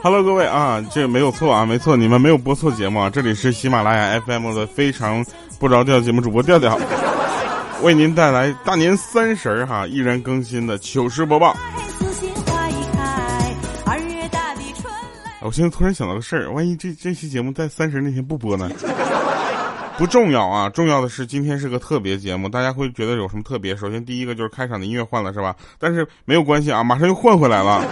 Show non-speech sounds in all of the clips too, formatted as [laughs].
Hello，各位啊，这没有错啊，没错，你们没有播错节目啊，这里是喜马拉雅 FM 的非常不着调节目主播调调，为您带来大年三十儿哈依然更新的糗事播报。我现在突然想到个事儿，万一这这期节目在三十那天不播呢？不重要啊，重要的是今天是个特别节目，大家会觉得有什么特别？首先第一个就是开场的音乐换了是吧？但是没有关系啊，马上又换回来了。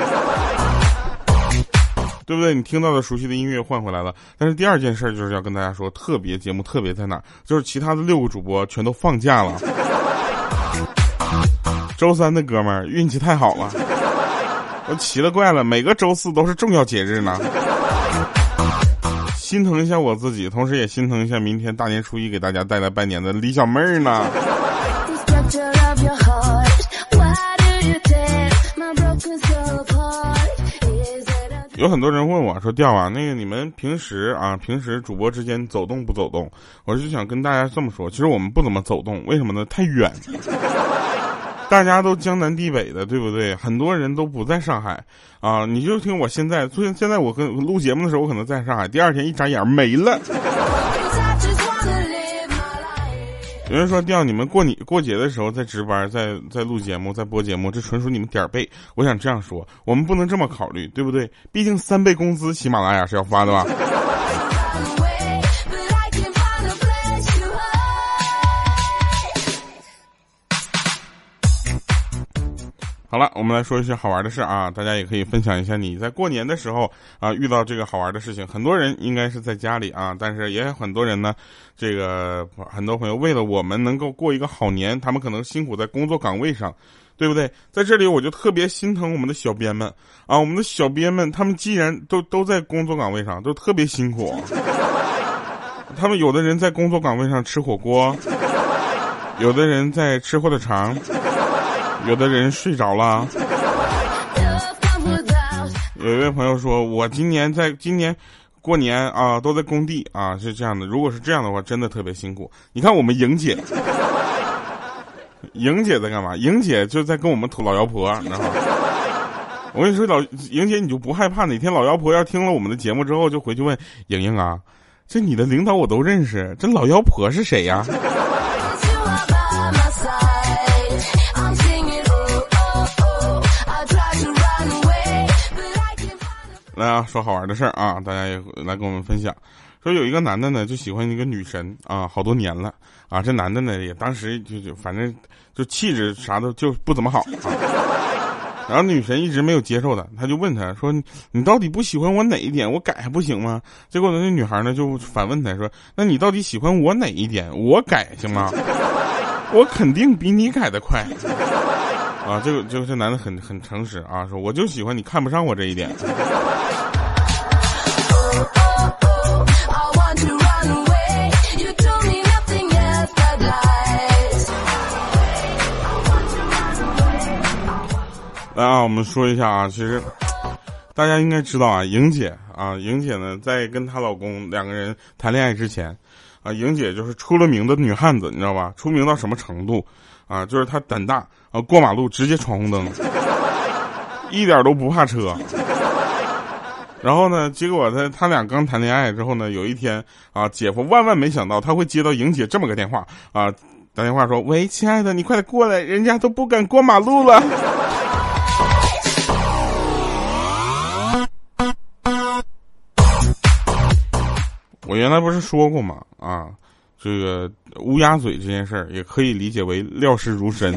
对不对？你听到的熟悉的音乐换回来了，但是第二件事就是要跟大家说，特别节目特别在哪？就是其他的六个主播全都放假了。[laughs] 周三的哥们儿运气太好了，我奇了怪了，每个周四都是重要节日呢。心疼一下我自己，同时也心疼一下明天大年初一给大家带来拜年的李小妹儿呢。有很多人问我说：“调啊，那个你们平时啊，平时主播之间走动不走动？”我就想跟大家这么说，其实我们不怎么走动，为什么呢？太远，[laughs] 大家都江南地北的，对不对？很多人都不在上海啊，你就听我现在，现现在我跟录节目的时候，我可能在上海，第二天一眨眼没了。有人说调你们过你过节的时候在值班，在在录节目，在播节目，这纯属你们点儿背。我想这样说，我们不能这么考虑，对不对？毕竟三倍工资，喜马拉雅是要发的吧。好了，我们来说一些好玩的事啊，大家也可以分享一下你在过年的时候啊遇到这个好玩的事情。很多人应该是在家里啊，但是也有很多人呢，这个很多朋友为了我们能够过一个好年，他们可能辛苦在工作岗位上，对不对？在这里我就特别心疼我们的小编们啊，我们的小编们，他们既然都都在工作岗位上，都特别辛苦，他们有的人在工作岗位上吃火锅，有的人在吃火腿肠。有的人睡着了。有一位朋友说：“我今年在今年过年啊，都在工地啊，是这样的。如果是这样的话，真的特别辛苦。你看我们莹姐，莹姐在干嘛？莹姐就在跟我们吐老妖婆，你知道吗？我跟你说，老莹姐，你就不害怕哪天老妖婆要听了我们的节目之后，就回去问莹莹啊，这你的领导我都认识，这老妖婆是谁呀？”来啊，说好玩的事儿啊，大家也来跟我们分享。说有一个男的呢，就喜欢一个女神啊，好多年了啊。这男的呢，也当时就就反正就气质啥的就不怎么好啊。然后女神一直没有接受他，他就问他说：“你到底不喜欢我哪一点？我改还不行吗？”结果呢，那女孩呢就反问他说：“那你到底喜欢我哪一点？我改行吗？我肯定比你改的快。”啊，这个这个这男的很很诚实啊，说我就喜欢你看不上我这一点。来啊，我们说一下啊，其实大家应该知道啊，莹姐啊，莹姐呢，在跟她老公两个人谈恋爱之前，啊，莹姐就是出了名的女汉子，你知道吧？出名到什么程度？啊，就是他胆大啊，过马路直接闯红灯，一点都不怕车。然后呢，结果他他俩刚谈恋爱之后呢，有一天啊，姐夫万万没想到他会接到莹姐这么个电话啊，打电话说：“喂，亲爱的，你快点过来，人家都不敢过马路了。[laughs] ”我原来不是说过吗？啊。这个乌鸦嘴这件事儿也可以理解为料事如神。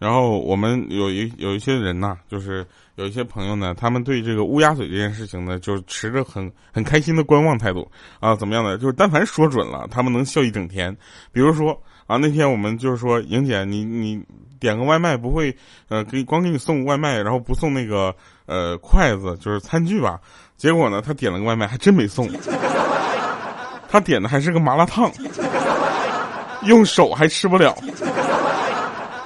然后我们有一有一些人呐，就是有一些朋友呢，他们对这个乌鸦嘴这件事情呢，就持着很很开心的观望态度啊。怎么样呢？就是但凡说准了，他们能笑一整天。比如说啊，那天我们就是说，莹姐，你你点个外卖不会呃给光给你送外卖，然后不送那个呃筷子就是餐具吧？结果呢，他点了个外卖，还真没送。他点的还是个麻辣烫，用手还吃不了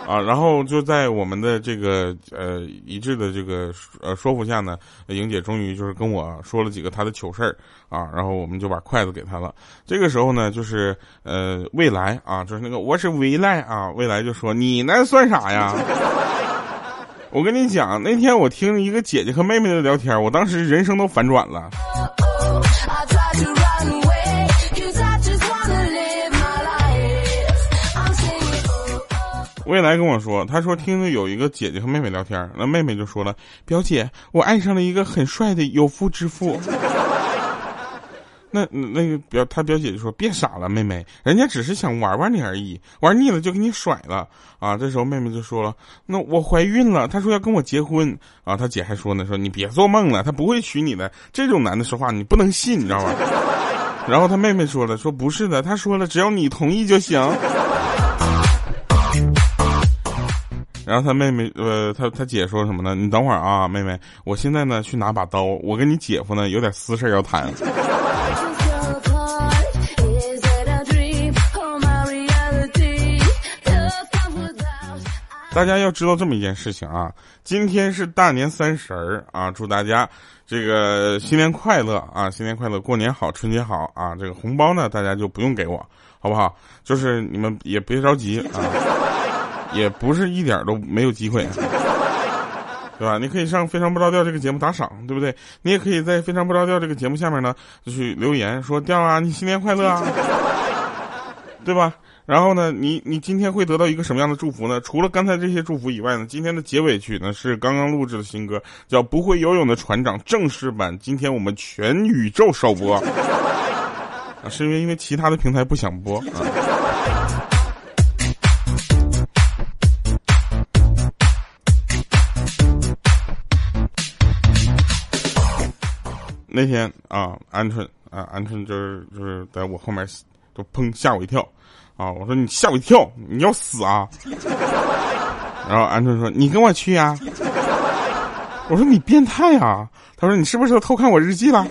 啊！然后就在我们的这个呃一致的这个呃说服下呢，莹姐终于就是跟我说了几个她的糗事儿啊，然后我们就把筷子给她了。这个时候呢，就是呃未来啊，就是那个我是未来啊，未来就说你那算啥呀？[laughs] 我跟你讲，那天我听一个姐姐和妹妹的聊天，我当时人生都反转了。未来跟我说，他说听着有一个姐姐和妹妹聊天，那妹妹就说了：“表姐，我爱上了一个很帅的有夫之妇。[laughs] ”那那个表他表姐就说：“别傻了，妹妹，人家只是想玩玩你而已，玩腻了就给你甩了啊。”这时候妹妹就说了：“那我怀孕了，他说要跟我结婚啊。”他姐还说呢：“说你别做梦了，他不会娶你的。这种男的说话你不能信，你知道吧？” [laughs] 然后他妹妹说了：“说不是的，他说了只要你同意就行。”然后他妹妹，呃，他他姐说什么呢？你等会儿啊，妹妹，我现在呢去拿把刀，我跟你姐夫呢有点私事要谈。[laughs] 大家要知道这么一件事情啊，今天是大年三十儿啊，祝大家这个新年快乐啊，新年快乐，过年好，春节好啊，这个红包呢大家就不用给我，好不好？就是你们也别着急啊。也不是一点都没有机会，[laughs] 对吧？你可以上《非常不着调》这个节目打赏，对不对？你也可以在《非常不着调》这个节目下面呢，就去留言说“调啊，你新年快乐啊 [laughs] ”，对吧？然后呢，你你今天会得到一个什么样的祝福呢？除了刚才这些祝福以外呢，今天的结尾曲呢是刚刚录制的新歌，叫《不会游泳的船长》正式版，今天我们全宇宙首播 [laughs] 啊，是因为因为其他的平台不想播啊。那天啊，鹌鹑啊，鹌鹑就是就是在我后面，都砰吓我一跳，啊，我说你吓我一跳，你要死啊！[laughs] 然后鹌鹑说你跟我去呀，我说你变态啊！他说你是不是偷看我日记了？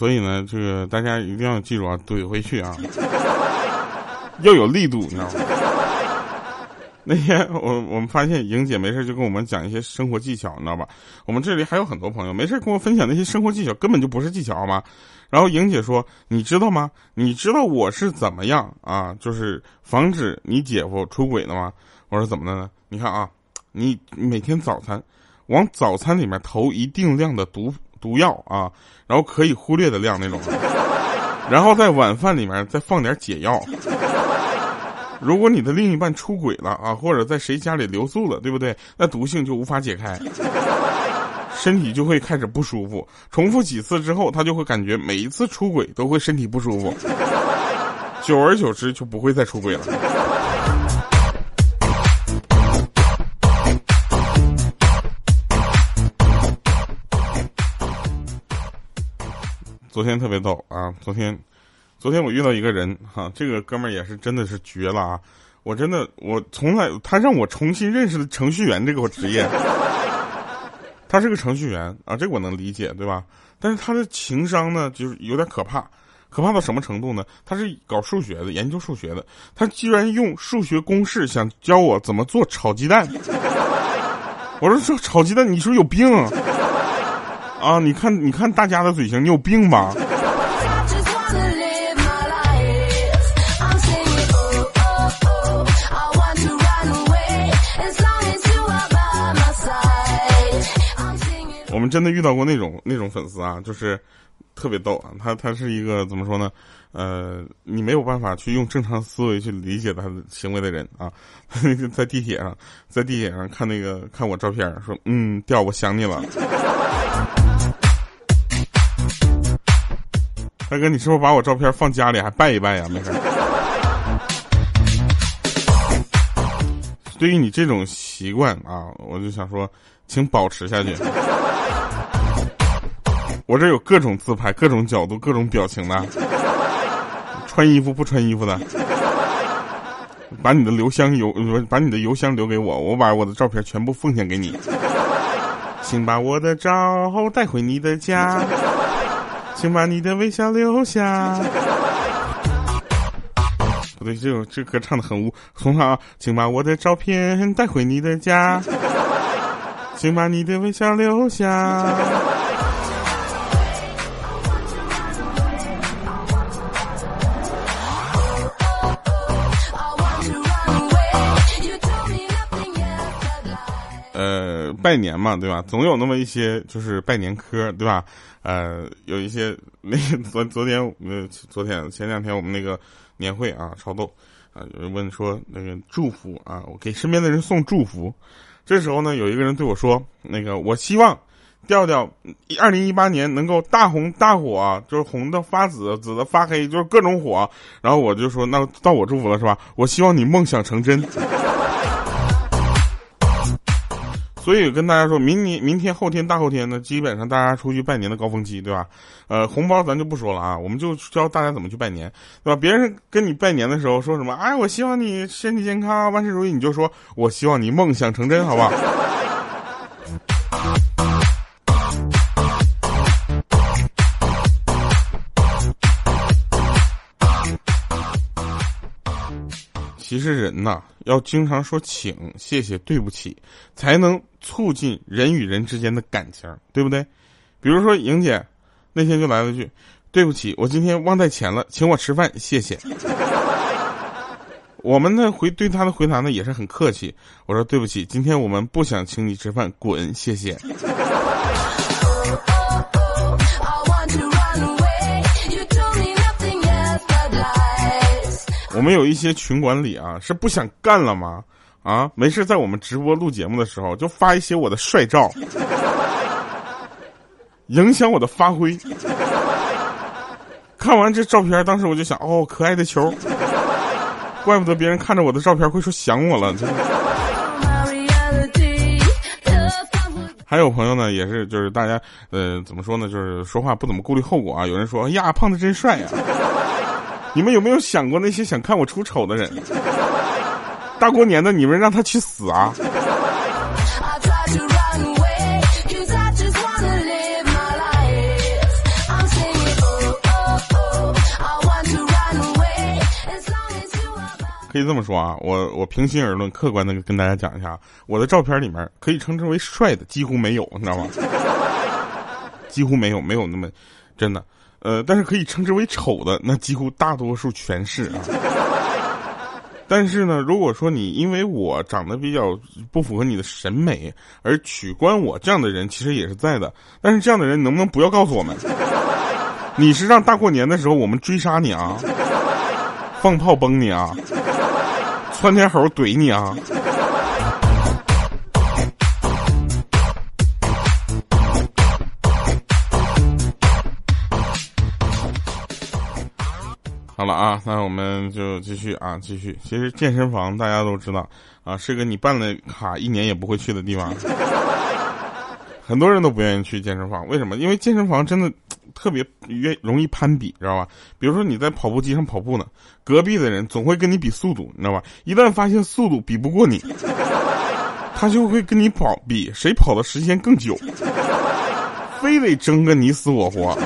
所以呢，这个大家一定要记住啊，怼回去啊，要有力度，你知道吗？那天我我们发现莹姐没事就跟我们讲一些生活技巧，你知道吧？我们这里还有很多朋友没事跟我分享那些生活技巧，根本就不是技巧，好吗？然后莹姐说：“你知道吗？你知道我是怎么样啊？就是防止你姐夫出轨的吗？”我说：“怎么的呢？你看啊，你每天早餐往早餐里面投一定量的毒。”毒药啊，然后可以忽略的量那种，然后在晚饭里面再放点解药。如果你的另一半出轨了啊，或者在谁家里留宿了，对不对？那毒性就无法解开，身体就会开始不舒服。重复几次之后，他就会感觉每一次出轨都会身体不舒服，久而久之就不会再出轨了。昨天特别逗啊！昨天，昨天我遇到一个人哈，这个哥们儿也是真的是绝了啊！我真的，我从来他让我重新认识了程序员这个职业。他是个程序员啊，这个我能理解，对吧？但是他的情商呢，就是有点可怕，可怕到什么程度呢？他是搞数学的，研究数学的，他居然用数学公式想教我怎么做炒鸡蛋。我说这炒鸡蛋，你说有病？啊！啊你看，你看大家的嘴型，你有病吧？我们真的遇到过那种那种粉丝啊，就是特别逗啊。他他是一个怎么说呢？呃，你没有办法去用正常思维去理解他的行为的人啊。[laughs] 在地铁上，在地铁上看那个看我照片，说嗯，调我想你了。大哥，你是不是把我照片放家里还拜一拜呀？没事。对于你这种习惯啊，我就想说，请保持下去。我这有各种自拍、各种角度、各种表情的，穿衣服不穿衣服的，把你的邮箱邮，把你的邮箱留给我，我把我的照片全部奉献给你。请把我的照带回你的家。请把你的微笑留下。不对，这首这歌唱的很污。重唱！请把我的照片带回你的家。请把你的微笑留下。拜年嘛，对吧？总有那么一些就是拜年科，对吧？呃，有一些那 [laughs] 昨昨天呃昨天前两天我们那个年会啊，超逗啊，有人问说那个祝福啊，我给身边的人送祝福。这时候呢，有一个人对我说，那个我希望调调二零一八年能够大红大火，就是红的发紫，紫的发黑，就是各种火。然后我就说，那到我祝福了是吧？我希望你梦想成真。所以跟大家说，明年、明天、后天、大后天呢，基本上大家出去拜年的高峰期，对吧？呃，红包咱就不说了啊，我们就教大家怎么去拜年，对吧？别人跟你拜年的时候说什么？哎，我希望你身体健康，万事如意，你就说我希望你梦想成真，好不好？其实人呐，要经常说请、谢谢、对不起，才能促进人与人之间的感情，对不对？比如说莹姐，那天就来了句：“对不起，我今天忘带钱了，请我吃饭，谢谢。[laughs] ”我们呢回对他的回答呢也是很客气，我说：“对不起，今天我们不想请你吃饭，滚，谢谢。”我们有一些群管理啊，是不想干了吗？啊，没事，在我们直播录节目的时候，就发一些我的帅照，影响我的发挥。看完这照片，当时我就想，哦，可爱的球，怪不得别人看着我的照片会说想我了。还有朋友呢，也是，就是大家，呃，怎么说呢？就是说话不怎么顾虑后果啊。有人说，呀，胖子真帅呀。你们有没有想过那些想看我出丑的人？大过年的，你们让他去死啊！可以这么说啊，我我平心而论，客观的跟大家讲一下，我的照片里面可以称之为帅的几乎没有，你知道吗？几乎没有，没有那么真的。呃，但是可以称之为丑的，那几乎大多数全是啊。但是呢，如果说你因为我长得比较不符合你的审美而取关我，这样的人其实也是在的。但是这样的人能不能不要告诉我们？你是让大过年的时候我们追杀你啊？放炮崩你啊？窜天猴怼你啊？好了啊，那我们就继续啊，继续。其实健身房大家都知道啊，是个你办了卡一年也不会去的地方。[laughs] 很多人都不愿意去健身房，为什么？因为健身房真的特别愿容易攀比，知道吧？比如说你在跑步机上跑步呢，隔壁的人总会跟你比速度，你知道吧？一旦发现速度比不过你，[laughs] 他就会跟你跑比谁跑的时间更久，非得争个你死我活。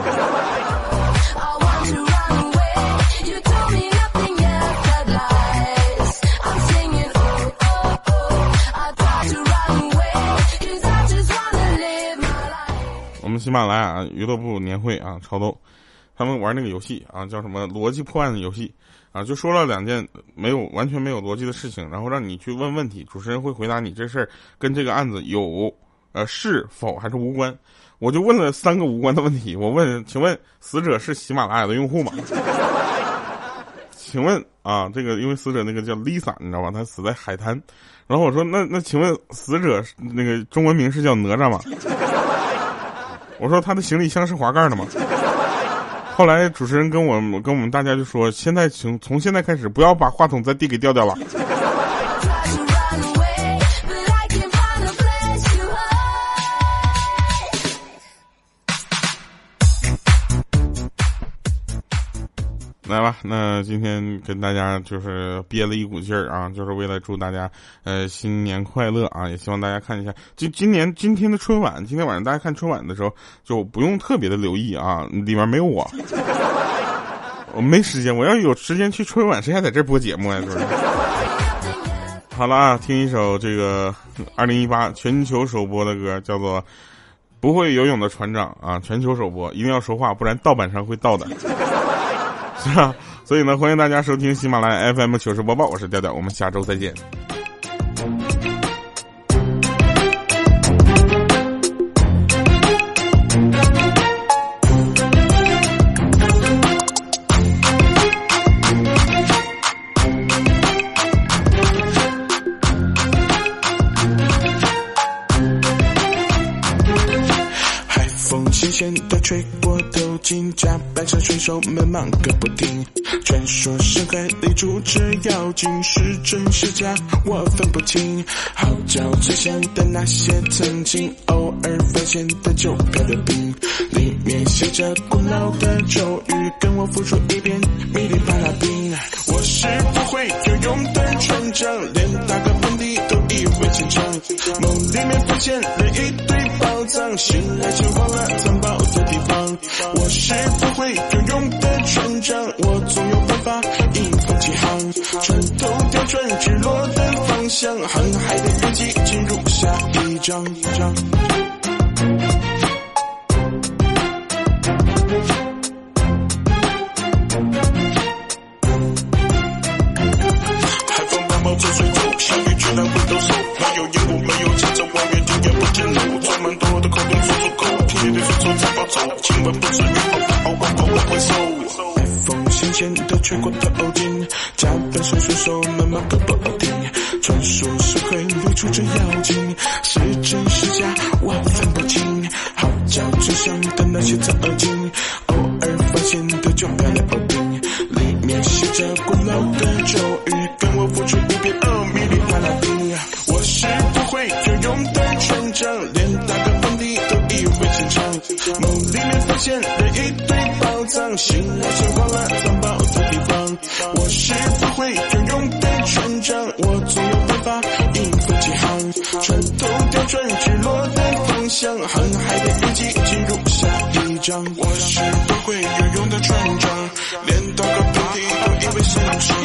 喜马拉雅娱乐部年会啊，超逗！他们玩那个游戏啊，叫什么逻辑破案的游戏啊，就说了两件没有完全没有逻辑的事情，然后让你去问问题，主持人会回答你这事儿跟这个案子有呃，是否还是无关？我就问了三个无关的问题。我问，请问死者是喜马拉雅的用户吗？[laughs] 请问啊，这个因为死者那个叫 Lisa，你知道吧？他死在海滩。然后我说，那那请问死者那个中文名是叫哪吒吗？我说他的行李箱是滑盖的吗？后来主持人跟我们跟我们大家就说，现在从从现在开始，不要把话筒再递给调调了。来吧，那今天跟大家就是憋了一股劲儿啊，就是为了祝大家呃新年快乐啊！也希望大家看一下，今今年今天的春晚，今天晚上大家看春晚的时候就不用特别的留意啊，[laughs] 里面没有我，我没时间，我要有时间去春晚，谁还在这播节目呀？是不是？好了啊，听一首这个二零一八全球首播的歌，叫做《不会游泳的船长》啊，全球首播，一定要说话，不然盗版上会盗的。是吧？所以呢，欢迎大家收听喜马拉雅 FM 糗事播报，我是调调，我们下周再见。海风新鲜的吹过头巾，甲板上水手们忙个不停。传说深海里住着妖精，是真是假我分不清。号角吹响的那些曾经偶尔发现的旧漂流瓶，里面写着古老的咒语，跟我复述一遍。米里巴拉冰，我是不会游泳的船长，连打个喷嚏都以为虔诚。梦里面发现了一堆藏，醒来却忘了藏宝的地方。我是不会游泳的船长，我总有办法迎风起航。船头调转直落的方向，航海的日记进入下一章。海风把毛吹走，下雨居然会抖手。没有烟雾，没有节奏，望远镜也不见路。装满多的口洞说出口，听你的水手在暴走。请问不知雨后不偶尔偶尔回首。海风新鲜的吹过头巾，甲板上水手们忙个不停。传说深海里住着妖精，是真是假我分不清。号角最响的那些曾经，偶尔发现的旧漂流瓶，里面写着古老的咒语，发现了一堆宝藏，醒来却忘了藏宝的地方。我是不会游泳的船长，我总有办法迎风起航。船头调转直落的方向，航海的日记进入下一章。我是不会游泳的船长，连打个喷嚏都以为虔诚。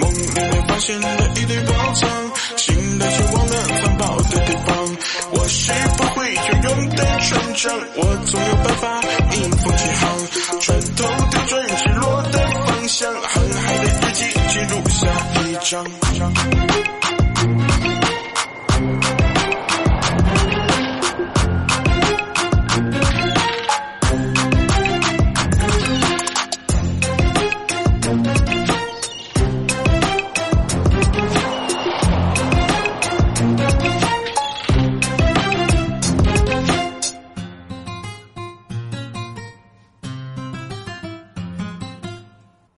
梦里面发现了一堆宝藏，醒来却忘了藏宝的地方。我是不会游泳的船长，我总有办法迎风